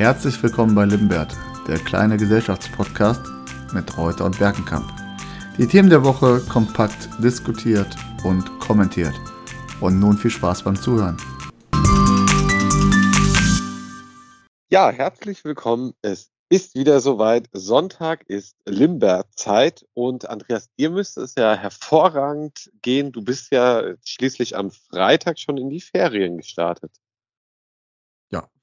Herzlich willkommen bei Limbert, der kleine Gesellschaftspodcast mit Reuter und Berkenkamp. Die Themen der Woche kompakt diskutiert und kommentiert. Und nun viel Spaß beim Zuhören. Ja, herzlich willkommen. Es ist wieder soweit. Sonntag ist Limberzeit und Andreas, dir müsste es ja hervorragend gehen. Du bist ja schließlich am Freitag schon in die Ferien gestartet.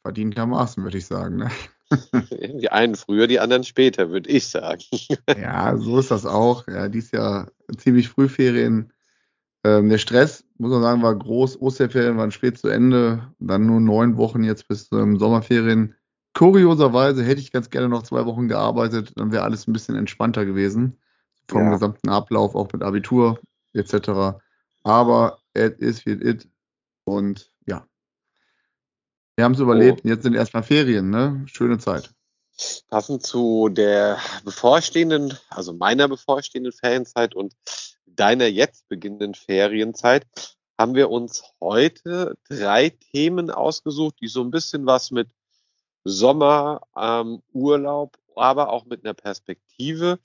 Verdientermaßen, würde ich sagen. Ne? Die einen früher, die anderen später, würde ich sagen. Ja, so ist das auch. Ja, dies Jahr ziemlich früh Ferien. Ähm, der Stress, muss man sagen, war groß. Osterferien waren spät zu Ende. Dann nur neun Wochen jetzt bis ähm, Sommerferien. Kurioserweise hätte ich ganz gerne noch zwei Wochen gearbeitet, dann wäre alles ein bisschen entspannter gewesen. Vom ja. gesamten Ablauf, auch mit Abitur etc. Aber it is wie it. Und ja, wir haben es überlebt. Oh. Jetzt sind erstmal Ferien, ne? Schöne Zeit. Passend zu der bevorstehenden, also meiner bevorstehenden Ferienzeit und deiner jetzt beginnenden Ferienzeit, haben wir uns heute drei Themen ausgesucht, die so ein bisschen was mit Sommer, ähm, Urlaub, aber auch mit einer Perspektive,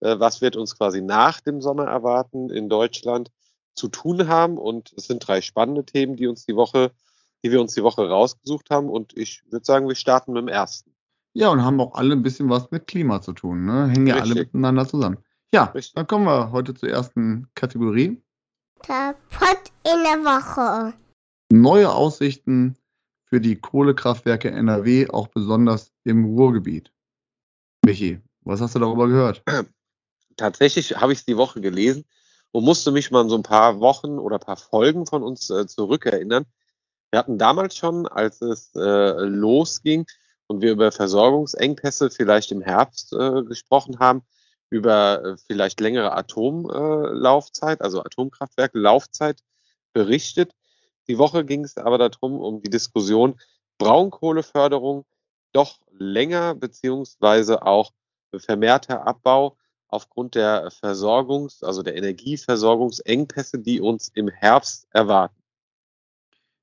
äh, was wird uns quasi nach dem Sommer erwarten in Deutschland zu tun haben. Und es sind drei spannende Themen, die uns die Woche die wir uns die Woche rausgesucht haben. Und ich würde sagen, wir starten mit dem ersten. Ja, und haben auch alle ein bisschen was mit Klima zu tun. Ne? Hängen ja alle miteinander zusammen. Ja, Richtig. dann kommen wir heute zur ersten Kategorie. Der Pott in der Woche. Neue Aussichten für die Kohlekraftwerke NRW, auch besonders im Ruhrgebiet. Michi, was hast du darüber gehört? Tatsächlich habe ich es die Woche gelesen und musste mich mal an so ein paar Wochen oder ein paar Folgen von uns äh, zurückerinnern. Wir hatten damals schon, als es äh, losging und wir über Versorgungsengpässe vielleicht im Herbst äh, gesprochen haben, über äh, vielleicht längere Atomlaufzeit, also Atomkraftwerke Laufzeit berichtet. Die Woche ging es aber darum, um die Diskussion Braunkohleförderung doch länger beziehungsweise auch vermehrter Abbau aufgrund der Versorgungs-, also der Energieversorgungsengpässe, die uns im Herbst erwarten.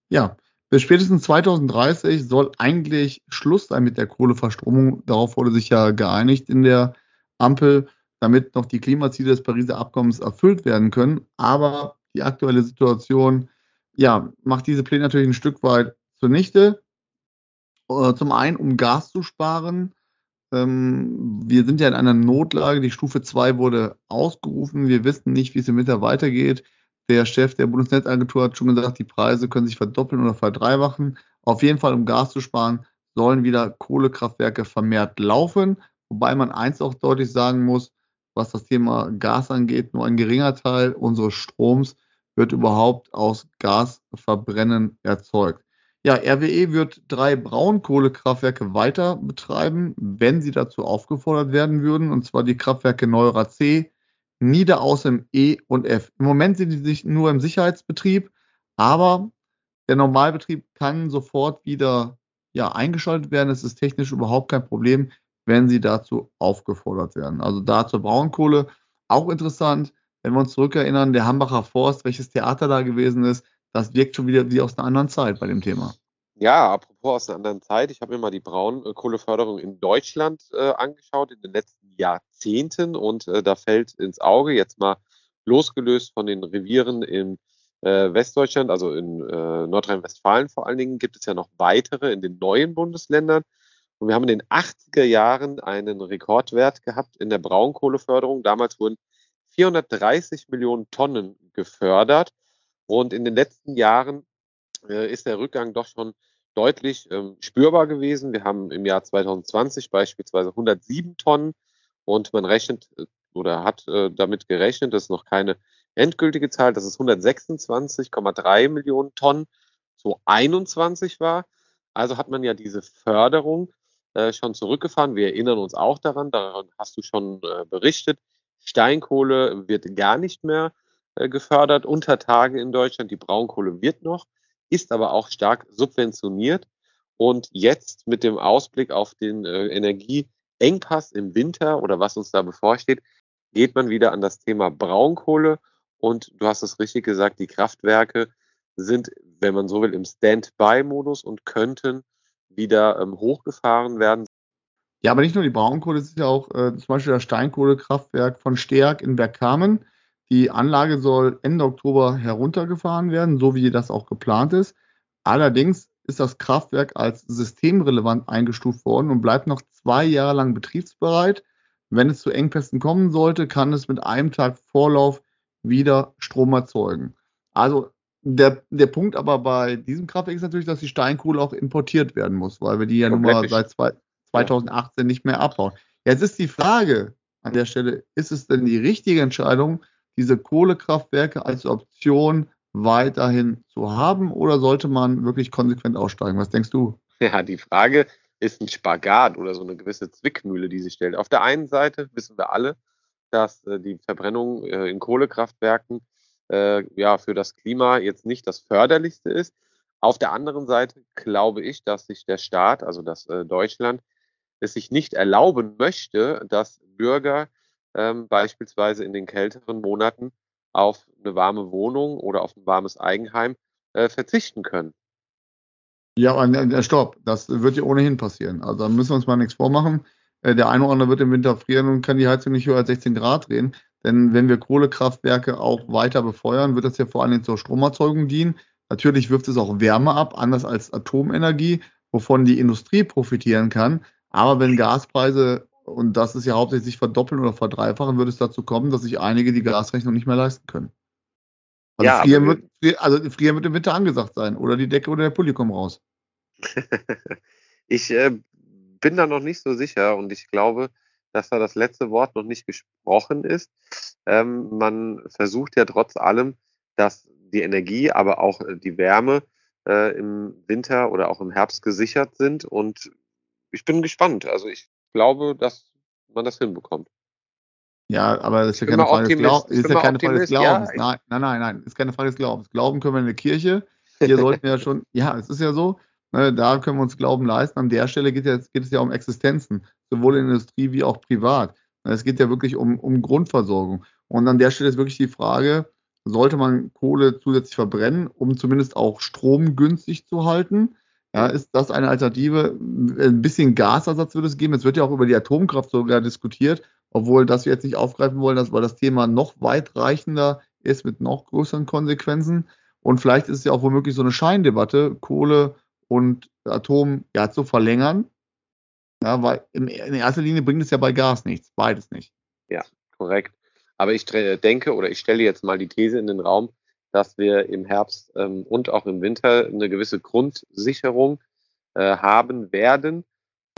Ja, bis spätestens 2030 soll eigentlich Schluss sein mit der Kohleverstromung. Darauf wurde sich ja geeinigt in der Ampel, damit noch die Klimaziele des Pariser Abkommens erfüllt werden können. Aber die aktuelle Situation ja, macht diese Pläne natürlich ein Stück weit zunichte. Äh, zum einen, um Gas zu sparen. Ähm, wir sind ja in einer Notlage. Die Stufe 2 wurde ausgerufen. Wir wissen nicht, wie es im Winter weitergeht. Der Chef der Bundesnetzagentur hat schon gesagt, die Preise können sich verdoppeln oder verdreifachen. Auf jeden Fall, um Gas zu sparen, sollen wieder Kohlekraftwerke vermehrt laufen. Wobei man eins auch deutlich sagen muss, was das Thema Gas angeht, nur ein geringer Teil unseres Stroms wird überhaupt aus Gasverbrennen erzeugt. Ja, RWE wird drei Braunkohlekraftwerke weiter betreiben, wenn sie dazu aufgefordert werden würden, und zwar die Kraftwerke Neuerer C, Niederaußem E und F. Im Moment sind die sich nur im Sicherheitsbetrieb, aber der Normalbetrieb kann sofort wieder ja, eingeschaltet werden. Es ist technisch überhaupt kein Problem, wenn sie dazu aufgefordert werden. Also da zur Braunkohle auch interessant, wenn wir uns zurückerinnern, der Hambacher Forst, welches Theater da gewesen ist, das wirkt schon wieder wie aus einer anderen Zeit bei dem Thema. Ja, apropos aus einer anderen Zeit, ich habe mir mal die Braunkohleförderung in Deutschland äh, angeschaut in den letzten Jahrzehnten und äh, da fällt ins Auge, jetzt mal losgelöst von den Revieren in äh, Westdeutschland, also in äh, Nordrhein-Westfalen vor allen Dingen, gibt es ja noch weitere in den neuen Bundesländern. Und wir haben in den 80er Jahren einen Rekordwert gehabt in der Braunkohleförderung. Damals wurden 430 Millionen Tonnen gefördert. Und in den letzten Jahren äh, ist der Rückgang doch schon deutlich ähm, spürbar gewesen. Wir haben im Jahr 2020 beispielsweise 107 Tonnen und man rechnet äh, oder hat äh, damit gerechnet, das ist noch keine endgültige Zahl, dass es 126,3 Millionen Tonnen so 21 war. Also hat man ja diese Förderung äh, schon zurückgefahren. Wir erinnern uns auch daran, daran hast du schon äh, berichtet. Steinkohle wird gar nicht mehr äh, gefördert unter Tage in Deutschland. Die Braunkohle wird noch ist aber auch stark subventioniert. Und jetzt mit dem Ausblick auf den äh, Energieengpass im Winter oder was uns da bevorsteht, geht man wieder an das Thema Braunkohle. Und du hast es richtig gesagt, die Kraftwerke sind, wenn man so will, im Standby-Modus und könnten wieder ähm, hochgefahren werden. Ja, aber nicht nur die Braunkohle, es ist ja auch äh, zum Beispiel das Steinkohlekraftwerk von Steag in Bergkamen. Die Anlage soll Ende Oktober heruntergefahren werden, so wie das auch geplant ist. Allerdings ist das Kraftwerk als systemrelevant eingestuft worden und bleibt noch zwei Jahre lang betriebsbereit. Wenn es zu Engpässen kommen sollte, kann es mit einem Tag Vorlauf wieder Strom erzeugen. Also der, der Punkt aber bei diesem Kraftwerk ist natürlich, dass die Steinkohle auch importiert werden muss, weil wir die ja nun mal seit zwei, 2018 nicht mehr abbauen. Jetzt ist die Frage an der Stelle, ist es denn die richtige Entscheidung, diese Kohlekraftwerke als Option weiterhin zu haben oder sollte man wirklich konsequent aussteigen? Was denkst du? Ja, die Frage ist ein Spagat oder so eine gewisse Zwickmühle, die sich stellt. Auf der einen Seite wissen wir alle, dass äh, die Verbrennung äh, in Kohlekraftwerken äh, ja für das Klima jetzt nicht das förderlichste ist. Auf der anderen Seite glaube ich, dass sich der Staat, also das äh, Deutschland, es sich nicht erlauben möchte, dass Bürger ähm, beispielsweise in den kälteren Monaten auf eine warme Wohnung oder auf ein warmes Eigenheim äh, verzichten können. Ja, aber äh, stopp, das wird ja ohnehin passieren. Also da müssen wir uns mal nichts vormachen. Äh, der eine oder andere wird im Winter frieren und kann die Heizung nicht höher als 16 Grad drehen. Denn wenn wir Kohlekraftwerke auch weiter befeuern, wird das ja vor allem zur Stromerzeugung dienen. Natürlich wirft es auch Wärme ab, anders als Atomenergie, wovon die Industrie profitieren kann. Aber wenn Gaspreise, und das ist ja hauptsächlich verdoppeln oder verdreifachen, würde es dazu kommen, dass sich einige die Gasrechnung nicht mehr leisten können. Also, ja, frieren, wird, also frieren wird im Winter angesagt sein. Oder die Decke oder der Pulli kommen raus. ich äh, bin da noch nicht so sicher und ich glaube, dass da das letzte Wort noch nicht gesprochen ist. Ähm, man versucht ja trotz allem, dass die Energie, aber auch äh, die Wärme äh, im Winter oder auch im Herbst gesichert sind. Und ich bin gespannt. Also ich glaube, dass man das hinbekommt. Ja, aber das ist ja keine Frage des, Glaub ist ja keine Frage des Glaubens. Nein, nein, nein, nein, ist keine Frage des Glaubens. Glauben können wir in der Kirche. Hier sollten wir ja schon, ja, es ist ja so, ne, da können wir uns Glauben leisten. An der Stelle geht, ja, geht es ja um Existenzen, sowohl in der Industrie wie auch privat. Es geht ja wirklich um, um Grundversorgung. Und an der Stelle ist wirklich die Frage, sollte man Kohle zusätzlich verbrennen, um zumindest auch Strom günstig zu halten? Ja, ist das eine Alternative? Ein bisschen Gasersatz würde es geben. Es wird ja auch über die Atomkraft sogar diskutiert, obwohl das wir jetzt nicht aufgreifen wollen, weil das Thema noch weitreichender ist mit noch größeren Konsequenzen. Und vielleicht ist es ja auch womöglich so eine Scheindebatte, Kohle und Atom ja zu verlängern. Ja, weil in erster Linie bringt es ja bei Gas nichts, beides nicht. Ja, korrekt. Aber ich denke oder ich stelle jetzt mal die These in den Raum, dass wir im Herbst ähm, und auch im Winter eine gewisse Grundsicherung äh, haben werden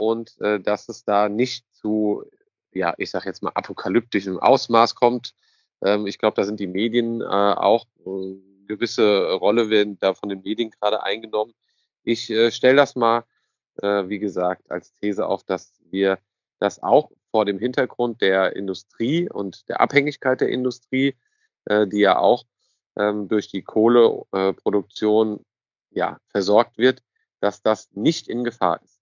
und äh, dass es da nicht zu, ja, ich sage jetzt mal apokalyptischem Ausmaß kommt. Ähm, ich glaube, da sind die Medien äh, auch äh, gewisse Rolle werden da von den Medien gerade eingenommen. Ich äh, stelle das mal, äh, wie gesagt, als These auf, dass wir das auch vor dem Hintergrund der Industrie und der Abhängigkeit der Industrie, äh, die ja auch ähm, durch die Kohleproduktion ja, versorgt wird, dass das nicht in Gefahr ist.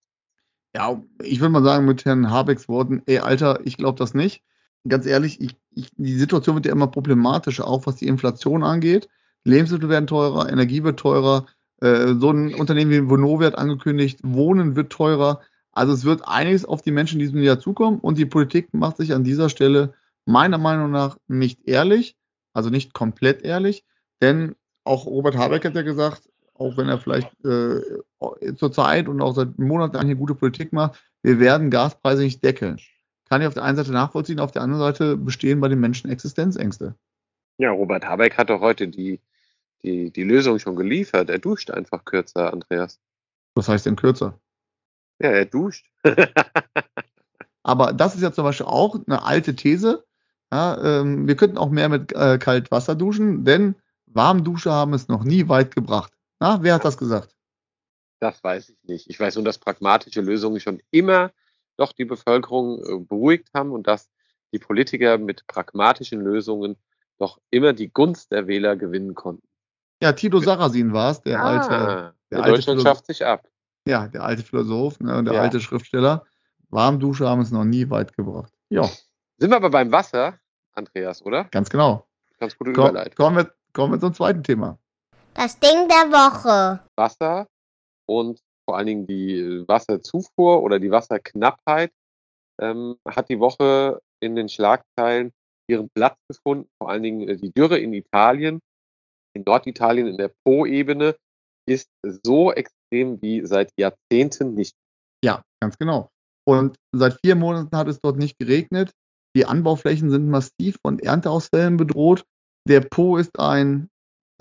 Ja, ich würde mal sagen, mit Herrn Habecks Worten, ey, Alter, ich glaube das nicht. Ganz ehrlich, ich, ich, die Situation wird ja immer problematischer, auch was die Inflation angeht. Lebensmittel werden teurer, Energie wird teurer, äh, so ein Unternehmen wie Vonovia hat angekündigt, Wohnen wird teurer. Also es wird einiges auf die Menschen in diesem Jahr zukommen und die Politik macht sich an dieser Stelle meiner Meinung nach nicht ehrlich also nicht komplett ehrlich, denn auch Robert Habeck hat ja gesagt, auch wenn er vielleicht äh, zur Zeit und auch seit Monaten eine gute Politik macht, wir werden Gaspreise nicht deckeln. Kann ich auf der einen Seite nachvollziehen, auf der anderen Seite bestehen bei den Menschen Existenzängste. Ja, Robert Habeck hat doch heute die, die, die Lösung schon geliefert. Er duscht einfach kürzer, Andreas. Was heißt denn kürzer? Ja, er duscht. Aber das ist ja zum Beispiel auch eine alte These, ja, ähm, wir könnten auch mehr mit äh, Kaltwasser duschen, denn Warmdusche haben es noch nie weit gebracht. Na, wer hat das gesagt? Das weiß ich nicht. Ich weiß nur, dass pragmatische Lösungen schon immer doch die Bevölkerung äh, beruhigt haben und dass die Politiker mit pragmatischen Lösungen doch immer die Gunst der Wähler gewinnen konnten. Ja, Tito Sarrazin war es, der ah, alte. Der, alte Deutschland schafft sich ab. Ja, der alte Philosoph ne, und der ja. alte Schriftsteller. Warmdusche haben es noch nie weit gebracht. Ja. Sind wir aber beim Wasser, Andreas, oder? Ganz genau. Ganz gute Komm, Überleitung. Kommen wir, kommen wir zum zweiten Thema. Das Ding der Woche. Wasser und vor allen Dingen die Wasserzufuhr oder die Wasserknappheit ähm, hat die Woche in den Schlagzeilen ihren Platz gefunden, vor allen Dingen äh, die Dürre in Italien, in Norditalien in der Po-Ebene ist so extrem wie seit Jahrzehnten nicht. Ja, ganz genau. Und seit vier Monaten hat es dort nicht geregnet. Die Anbauflächen sind massiv von Ernteausfällen bedroht. Der Po ist ein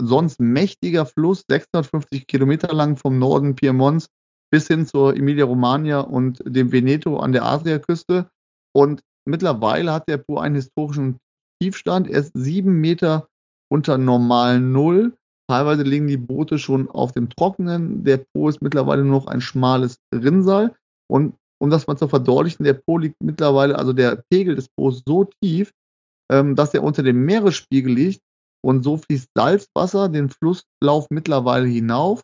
sonst mächtiger Fluss, 650 Kilometer lang vom Norden Piemonts bis hin zur Emilia-Romagna und dem Veneto an der Adriaküste. Und mittlerweile hat der Po einen historischen Tiefstand. Er ist sieben Meter unter normalen Null. Teilweise liegen die Boote schon auf dem Trockenen. Der Po ist mittlerweile nur noch ein schmales Rinnsal. Und um das mal zu verdeutlichen, der Po liegt mittlerweile, also der Pegel des Po's so tief, ähm, dass er unter dem Meeresspiegel liegt. Und so fließt Salzwasser den Flusslauf mittlerweile hinauf.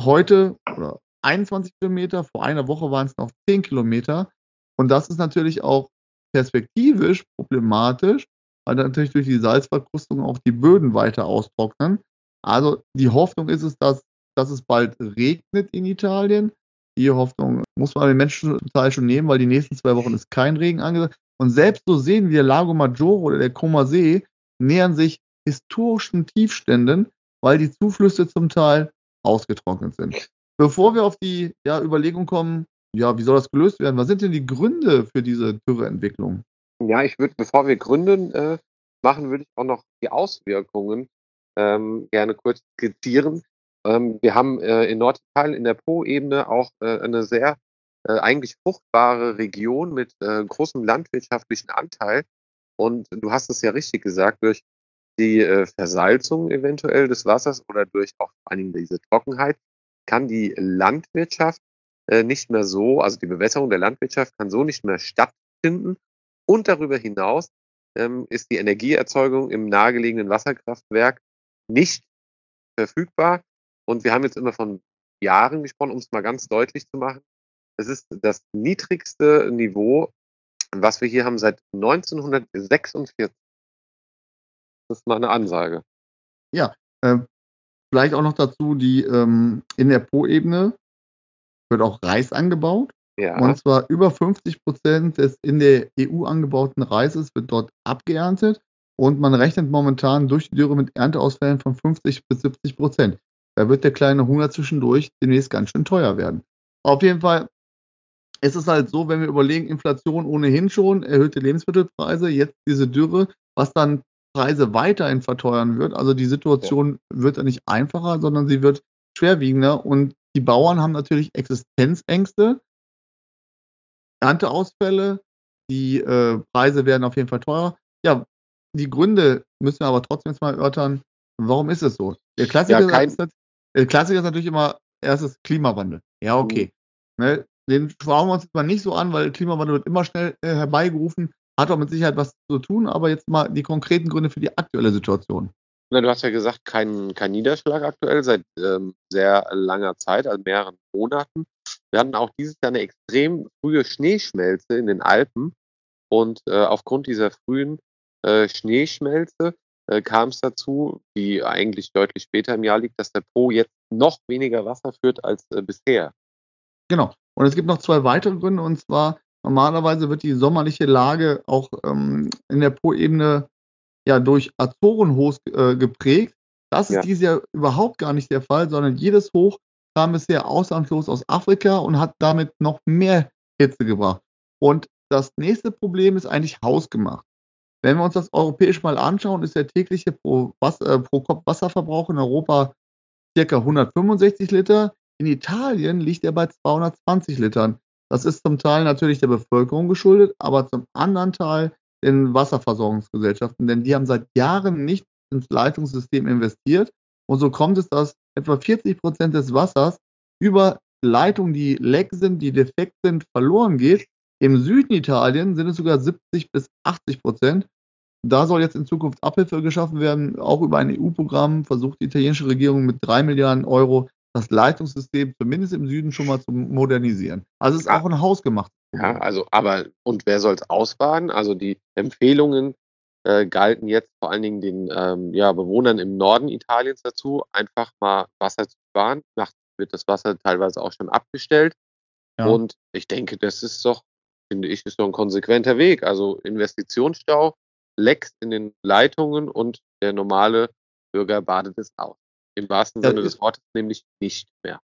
Heute oder 21 Kilometer, vor einer Woche waren es noch 10 Kilometer. Und das ist natürlich auch perspektivisch problematisch, weil natürlich durch die Salzverkrustung auch die Böden weiter austrocknen. Also die Hoffnung ist es, dass, dass es bald regnet in Italien. Die Hoffnung muss man den Menschen schon nehmen, weil die nächsten zwei Wochen ist kein Regen angesagt. Und selbst so sehen wir Lago Maggiore oder der Como See nähern sich historischen Tiefständen, weil die Zuflüsse zum Teil ausgetrocknet sind. Bevor wir auf die ja, Überlegung kommen, ja, wie soll das gelöst werden? Was sind denn die Gründe für diese Dürreentwicklung? Ja, ich würde, bevor wir Gründe äh, machen, würde ich auch noch die Auswirkungen ähm, gerne kurz skizzieren. Ähm, wir haben äh, in Norditalien in der Po-Ebene auch äh, eine sehr äh, eigentlich fruchtbare Region mit äh, großem landwirtschaftlichen Anteil. Und du hast es ja richtig gesagt, durch die äh, Versalzung eventuell des Wassers oder durch auch vor allen Dingen diese Trockenheit kann die Landwirtschaft äh, nicht mehr so, also die Bewässerung der Landwirtschaft kann so nicht mehr stattfinden. Und darüber hinaus ähm, ist die Energieerzeugung im nahegelegenen Wasserkraftwerk nicht verfügbar. Und wir haben jetzt immer von Jahren gesprochen, um es mal ganz deutlich zu machen. Es ist das niedrigste Niveau, was wir hier haben seit 1946. Das ist mal eine Ansage. Ja, äh, vielleicht auch noch dazu, die ähm, in der Po-Ebene wird auch Reis angebaut. Ja. Und zwar über 50 Prozent des in der EU angebauten Reises wird dort abgeerntet. Und man rechnet momentan durch die Dürre mit Ernteausfällen von 50 bis 70 Prozent. Da wird der kleine Hunger zwischendurch demnächst ganz schön teuer werden. Auf jeden Fall ist es halt so, wenn wir überlegen, Inflation ohnehin schon, erhöhte Lebensmittelpreise, jetzt diese Dürre, was dann Preise weiterhin verteuern wird. Also die Situation ja. wird dann nicht einfacher, sondern sie wird schwerwiegender und die Bauern haben natürlich Existenzängste, Ernteausfälle, die äh, Preise werden auf jeden Fall teurer. Ja, die Gründe müssen wir aber trotzdem jetzt mal erörtern. Warum ist es so? Der Klassiker, ja, ist, der Klassiker ist natürlich immer erstes Klimawandel. Ja, okay. Mhm. Ne, den schauen wir uns jetzt mal nicht so an, weil Klimawandel wird immer schnell äh, herbeigerufen. Hat auch mit Sicherheit was zu tun, aber jetzt mal die konkreten Gründe für die aktuelle Situation. Na, du hast ja gesagt, kein, kein Niederschlag aktuell seit ähm, sehr langer Zeit, also mehreren Monaten. Wir hatten auch dieses Jahr eine extrem frühe Schneeschmelze in den Alpen. Und äh, aufgrund dieser frühen äh, Schneeschmelze äh, kam es dazu, wie eigentlich deutlich später im Jahr liegt, dass der Po jetzt noch weniger Wasser führt als äh, bisher. Genau. Und es gibt noch zwei weitere Gründe. Und zwar, normalerweise wird die sommerliche Lage auch ähm, in der Po-Ebene ja durch Azorenhochs äh, geprägt. Das ja. ist dieses Jahr überhaupt gar nicht der Fall, sondern jedes Hoch kam bisher ausnahmslos aus Afrika und hat damit noch mehr Hitze gebracht. Und das nächste Problem ist eigentlich hausgemacht. Wenn wir uns das europäisch mal anschauen, ist der tägliche pro, Wasser, äh, pro Kopf Wasserverbrauch in Europa ca. 165 Liter. In Italien liegt er bei 220 Litern. Das ist zum Teil natürlich der Bevölkerung geschuldet, aber zum anderen Teil den Wasserversorgungsgesellschaften, denn die haben seit Jahren nicht ins Leitungssystem investiert. Und so kommt es, dass etwa 40 Prozent des Wassers über Leitungen, die leck sind, die defekt sind, verloren geht. Im Süden Italien sind es sogar 70 bis 80 Prozent. Da soll jetzt in Zukunft Abhilfe geschaffen werden. Auch über ein EU-Programm versucht die italienische Regierung mit drei Milliarden Euro das Leitungssystem zumindest im Süden schon mal zu modernisieren. Also es ist auch ein hausgemachtes Problem. Ja, also, aber und wer soll es ausbaden? Also die Empfehlungen äh, galten jetzt vor allen Dingen den ähm, ja, Bewohnern im Norden Italiens dazu, einfach mal Wasser zu sparen. Nach wird das Wasser teilweise auch schon abgestellt. Ja. Und ich denke, das ist doch, finde ich, ist doch ein konsequenter Weg. Also Investitionsstau, Lecks in den Leitungen und der normale Bürger badet es aus. Im wahrsten Ja, Sinne des Wortes nämlich nicht mehr.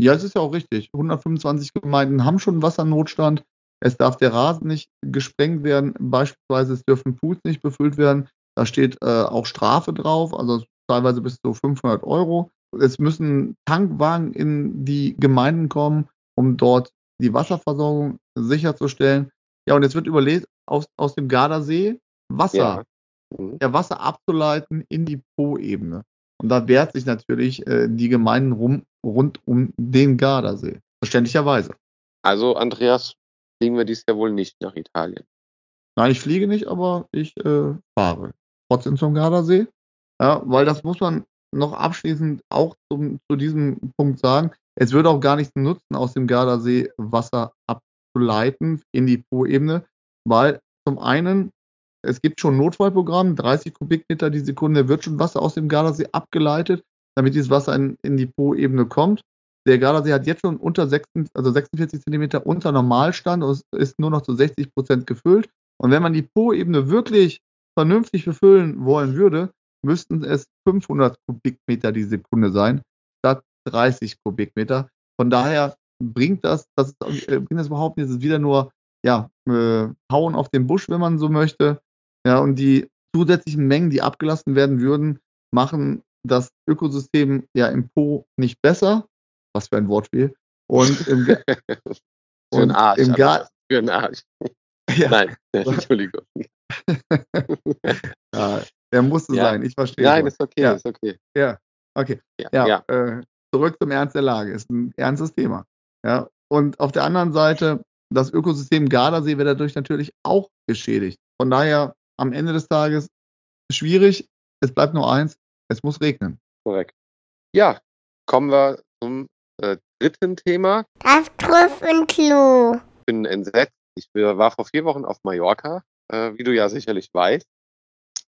Ja, es ist ja auch richtig. 125 Gemeinden haben schon Wassernotstand. Es darf der Rasen nicht gesprengt werden. Beispielsweise es dürfen Pools nicht befüllt werden. Da steht äh, auch Strafe drauf, also teilweise bis zu 500 Euro. Es müssen Tankwagen in die Gemeinden kommen, um dort die Wasserversorgung sicherzustellen. Ja, und jetzt wird überlegt, aus, aus dem Gardasee Wasser Ja. Mhm. ja, Wasser abzuleiten in die Po-Ebene. Und da wehrt sich natürlich äh, die Gemeinden rum, rund um den Gardasee. Verständlicherweise. Also, Andreas, fliegen wir dies Jahr wohl nicht nach Italien. Nein, ich fliege nicht, aber ich äh, fahre trotzdem zum Gardasee. Ja, weil das muss man noch abschließend auch zum, zu diesem Punkt sagen. Es würde auch gar nichts nutzen, aus dem Gardasee Wasser abzuleiten in die Po-Ebene, weil zum einen es gibt schon Notfallprogramm, 30 Kubikmeter die Sekunde wird schon Wasser aus dem Gardasee abgeleitet, damit dieses Wasser in, in die Po-Ebene kommt. Der Gardasee hat jetzt schon unter 6, also 46 Zentimeter unter Normalstand und ist nur noch zu 60 Prozent gefüllt. Und wenn man die Po-Ebene wirklich vernünftig befüllen wollen würde, müssten es 500 Kubikmeter die Sekunde sein, 30 Kubikmeter. Von daher bringt das, das äh, bringt das überhaupt nicht. Es ist wieder nur ja, äh, Hauen auf den Busch, wenn man so möchte. Ja, und die zusätzlichen Mengen, die abgelassen werden würden, machen das Ökosystem ja im Po nicht besser. Was für ein Wortspiel. Und im, Ga- und Arsch. im Gar Andreas, Für einen Arsch. ja, Nein, Entschuldigung. ja, der musste Ja. sein. Ich verstehe. Nein, ist okay, Ja. ist okay. Ja, okay. Ja, Ja, ja. Äh, zurück zum Ernst der Lage. Ist ein ernstes Thema. Ja, und auf der anderen Seite, das Ökosystem Gardasee wird dadurch natürlich auch geschädigt. Von daher am Ende des Tages schwierig. Es bleibt nur eins. Es muss regnen. korrekt. Ja, kommen wir zum äh, dritten Thema. Das Trüffelklo. Ich bin entsetzt. Ich war vor vier Wochen auf Mallorca, äh, wie du ja sicherlich weißt.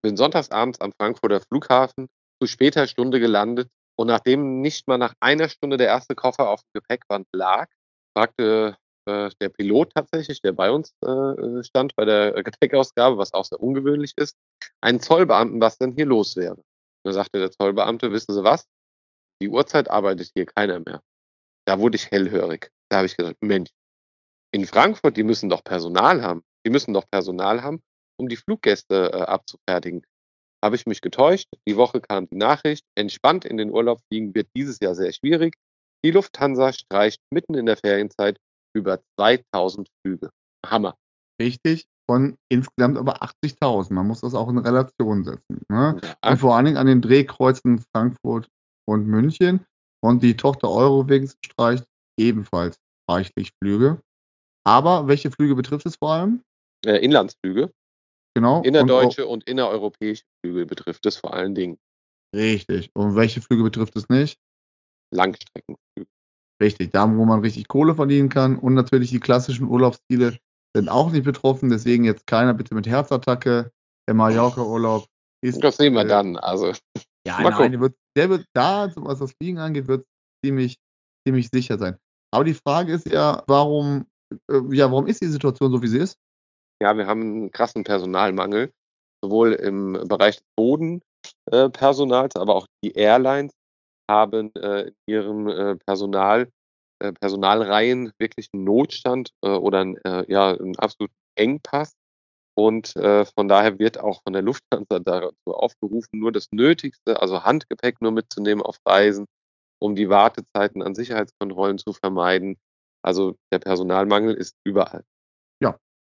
Bin sonntagsabends am Frankfurter Flughafen zu später Stunde gelandet und nachdem nicht mal nach einer Stunde der erste Koffer auf dem Gepäckband lag, fragte äh, der Pilot tatsächlich, der bei uns äh, stand bei der Gepäckausgabe, was auch sehr ungewöhnlich ist, einen Zollbeamten, was denn hier los wäre. Da sagte der Zollbeamte, wissen Sie was? Die Uhrzeit arbeitet hier keiner mehr. Da wurde ich hellhörig. Da habe ich gesagt, Mensch, in Frankfurt, die müssen doch Personal haben. Die müssen doch Personal haben, um die Fluggäste äh, abzufertigen. Habe ich mich getäuscht. Die Woche kam die Nachricht, entspannt in den Urlaub fliegen wird dieses Jahr sehr schwierig. Die Lufthansa streicht mitten in der Ferienzeit über 2000 Flüge. Hammer. Richtig. Von insgesamt aber 80.000. Man muss das auch in Relation setzen. Ne? Ja, Und vor allen Dingen an den Drehkreuzen Frankfurt und München. Und die Tochter Eurowings streicht ebenfalls reichlich Flüge. Aber welche Flüge betrifft es vor allem? äh, Inlandsflüge, Genau. und innerdeutsche und innereuropäische Flüge betrifft es vor allen Dingen. Richtig. Und welche Flüge betrifft es nicht? Langstreckenflüge. Richtig. Da, wo man richtig Kohle verdienen kann. Und natürlich die klassischen Urlaubsziele sind auch nicht betroffen. Deswegen jetzt keiner bitte mit Herzattacke. Der Mallorca-Urlaub ist. Das sehen wir äh, dann. Also, Ja, nein, wird, der wird da, was das Fliegen angeht, wird ziemlich, ziemlich sicher sein. Aber die Frage ist ja, warum, äh, ja, warum ist die Situation so, wie sie ist? Ja, wir haben einen krassen Personalmangel, sowohl im Bereich Bodenpersonals, aber auch die Airlines haben äh, in ihrem äh, Personal, äh, Personalreihen wirklich einen Notstand äh, oder einen, äh, ja, einen absoluten Engpass. Und äh, von daher wird auch von der Lufthansa dazu aufgerufen, nur das Nötigste, also Handgepäck nur mitzunehmen auf Reisen, um die Wartezeiten an Sicherheitskontrollen zu vermeiden. Also der Personalmangel ist überall.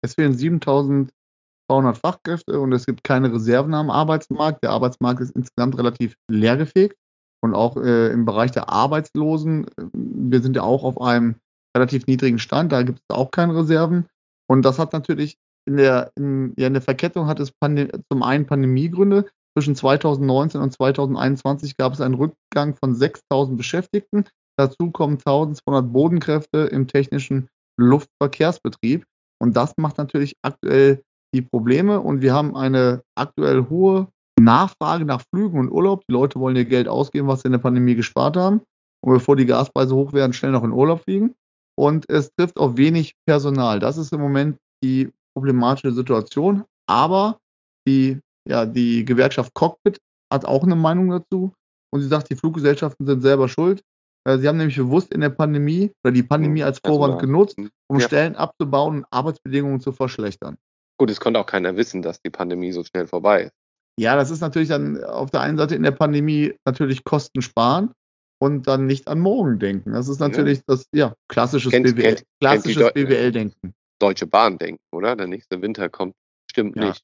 Es fehlen 7200 Fachkräfte und es gibt keine Reserven am Arbeitsmarkt. Der Arbeitsmarkt ist insgesamt relativ leergefegt. Und auch äh, im Bereich der Arbeitslosen, äh, wir sind ja auch auf einem relativ niedrigen Stand, da gibt es auch keine Reserven. Und das hat natürlich in der, in, ja, in der Verkettung hat es Pande zum einen Pandemiegründe. Zwischen 2019 und 2021 gab es einen Rückgang von 6000 Beschäftigten. Dazu kommen 1200 Bodenkräfte im technischen Luftverkehrsbetrieb. Und das macht natürlich aktuell die Probleme. Und wir haben eine aktuell hohe Nachfrage nach Flügen und Urlaub. Die Leute wollen ihr Geld ausgeben, was sie in der Pandemie gespart haben. und bevor die Gaspreise hoch werden, schnell noch in Urlaub fliegen. Und es trifft auf wenig Personal. Das ist im Moment die problematische Situation. Aber die, ja, die Gewerkschaft Cockpit hat auch eine Meinung dazu. Und sie sagt, die Fluggesellschaften sind selber schuld. Äh, sie haben nämlich bewusst in der Pandemie oder die Pandemie als Vorwand also, genutzt, um ja. Stellen abzubauen und Arbeitsbedingungen zu verschlechtern. Gut, es konnte auch keiner wissen, dass die Pandemie so schnell vorbei ist. Ja, das ist natürlich dann auf der einen Seite in der Pandemie natürlich Kosten sparen und dann nicht an morgen denken. Das ist natürlich ja. das ja, klassisches BWL, klassisches BWL-Denken. Deutsche Bahn denken, oder? Der nächste Winter kommt stimmt ja. nicht.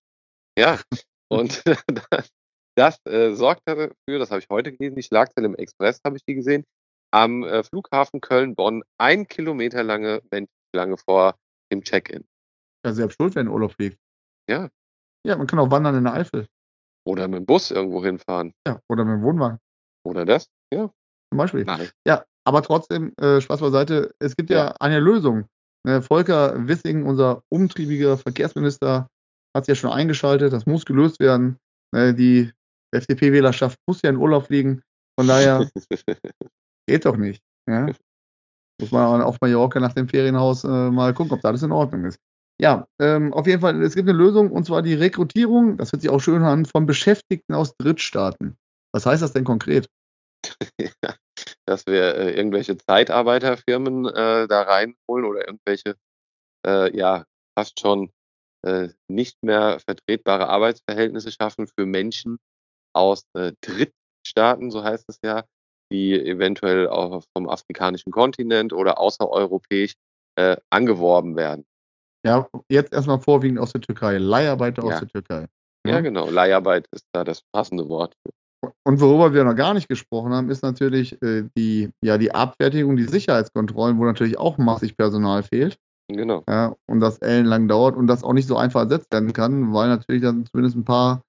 Ja, und das, das äh, sorgt dafür, das habe ich heute gelesen, die Schlagzeile im Express habe ich die gesehen, am äh, Flughafen Köln-Bonn ein Kilometer lange Menschenschlange vor dem Check-in. Ja, selbst schuld, wenn Urlaub fliegt. Ja. Ja, man kann auch wandern in der Eifel. Oder mit dem Bus irgendwo hinfahren. Ja, oder mit dem Wohnwagen. Oder das, ja. Zum Beispiel. Nein. Ja, aber trotzdem, äh, Spaß beiseite, es gibt ja, ja eine Lösung. Äh, Volker Wissing, unser umtriebiger Verkehrsminister, hat es ja schon eingeschaltet. Das muss gelöst werden. Äh, die FDP-Wählerschaft muss ja in Urlaub fliegen. Von daher geht doch nicht. Ja? Muss man auf Mallorca nach dem Ferienhaus äh, mal gucken, ob da alles in Ordnung ist. Ja, ähm, auf jeden Fall, es gibt eine Lösung und zwar die Rekrutierung, das hört sich auch schön an, von Beschäftigten aus Drittstaaten. Was heißt das denn konkret? dass wir äh, irgendwelche Zeitarbeiterfirmen äh, da reinholen oder irgendwelche, äh, ja, fast schon äh, nicht mehr vertretbare Arbeitsverhältnisse schaffen für Menschen aus äh, Drittstaaten, so heißt es ja, die eventuell auch vom afrikanischen Kontinent oder außereuropäisch äh, angeworben werden. Ja, jetzt erstmal vorwiegend aus der Türkei. Leiharbeiter ja. aus der Türkei. Ja. ja, genau. Leiharbeit ist da das passende Wort. Und worüber wir noch gar nicht gesprochen haben, ist natürlich äh, die, ja, die Abfertigung, die Sicherheitskontrollen, wo natürlich auch massig Personal fehlt. Genau. Ja, und das ellenlang dauert und das auch nicht so einfach ersetzt werden kann, weil natürlich dann zumindest ein paar,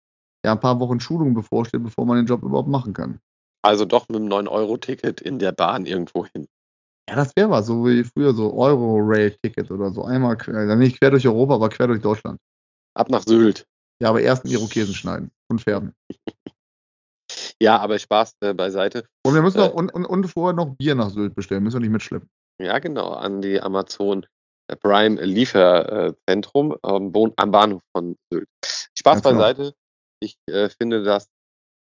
ja, ein paar Wochen Schulung bevorsteht, bevor man den Job überhaupt machen kann. Also doch mit einem 9-Euro-Ticket in der Bahn irgendwo hin. Ja, das wäre was, so wie früher so Euro-Rail-Ticket oder so. Einmal, dann nicht quer durch Europa, aber quer durch Deutschland. Ab nach Sylt. Ja, aber erst einen Irokesen schneiden und färben. ja, aber Spaß äh, beiseite. Und wir müssen äh, auch, und, und, und vorher noch Bier nach Sylt bestellen, müssen wir nicht mitschleppen. Ja, genau, an die Amazon äh, Prime Lieferzentrum am, am Bahnhof von Sylt. Spaß genau. beiseite. Ich äh, finde, dass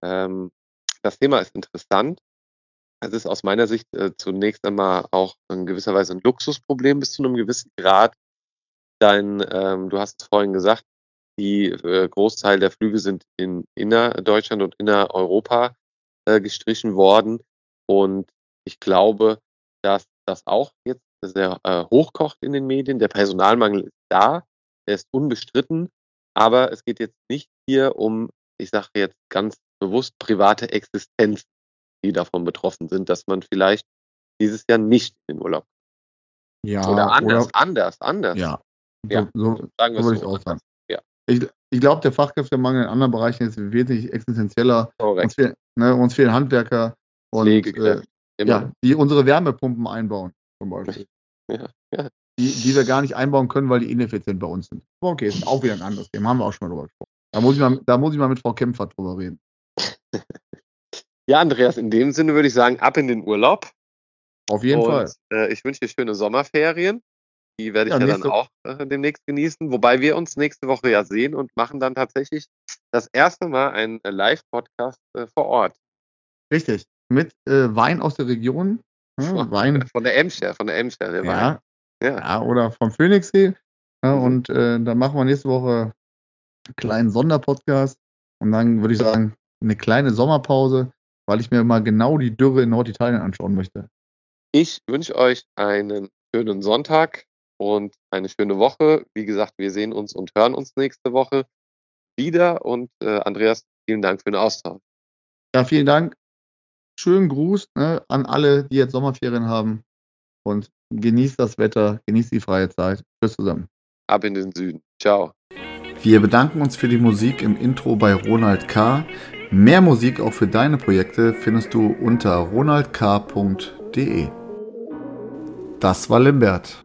ähm, das Thema ist interessant. Es ist aus meiner Sicht äh, zunächst einmal auch in gewisser Weise ein Luxusproblem bis zu einem gewissen Grad. Dein, ähm, du hast es vorhin gesagt, die äh, Großteil der Flüge sind in innerdeutschland und innereuropa äh, gestrichen worden. Und ich glaube, dass das auch jetzt sehr äh, hochkocht in den Medien. Der Personalmangel ist da, er ist unbestritten, aber es geht jetzt nicht hier um, ich sage jetzt ganz bewusst, private Existenzen die davon betroffen sind, dass man vielleicht dieses Jahr nicht in den Urlaub ja, oder anders, oder, anders, anders. Ja, ja. so, so, sagen so würde ich auch sagen. Ja. Ich, ich glaube, der Fachkräftemangel in anderen Bereichen ist wesentlich existenzieller. Uns, fehl, ne, uns fehlen Handwerker und äh, ja, die unsere Wärmepumpen einbauen, zum Beispiel. ja, ja. Die, die wir gar nicht einbauen können, weil die ineffizient bei uns sind. Okay, ist auch wieder ein anderes Thema, haben wir auch schon mal drüber gesprochen. Da muss ich mal, da muss ich mal mit Frau Kempfer drüber reden. Ja, Andreas, in dem Sinne würde ich sagen, ab in den Urlaub. Auf jeden Und, Fall. Äh, ich wünsche dir schöne Sommerferien. Die werde ich ja, ja dann auch äh, demnächst genießen. Wobei wir uns nächste Woche ja sehen und machen dann tatsächlich das erste Mal einen äh, Live-Podcast äh, vor Ort. Richtig. Mit äh, Wein aus der Region. Ja, Wein. Von der Emscher, von der Emscher, der ja, Wein. Ja. ja, oder vom Phoenixsee. Mhm. Und äh, dann machen wir nächste Woche kleinen Sonderpodcast. Und dann würde ich sagen, eine kleine Sommerpause weil ich mir mal genau die Dürre in Norditalien anschauen möchte. Ich wünsche euch einen schönen Sonntag und eine schöne Woche. Wie gesagt, wir sehen uns und hören uns nächste Woche wieder. Und äh, Andreas, vielen Dank für den Austausch. Ja, vielen Dank. Schönen Gruß ne, an alle, die jetzt Sommerferien haben. Und genießt das Wetter, genießt die freie Zeit. Tschüss zusammen. Ab in den Süden. Ciao. Wir bedanken uns für die Musik im Intro bei Ronald K. Mehr Musik auch für deine Projekte findest du unter ronaldk.de. Das war Limbert.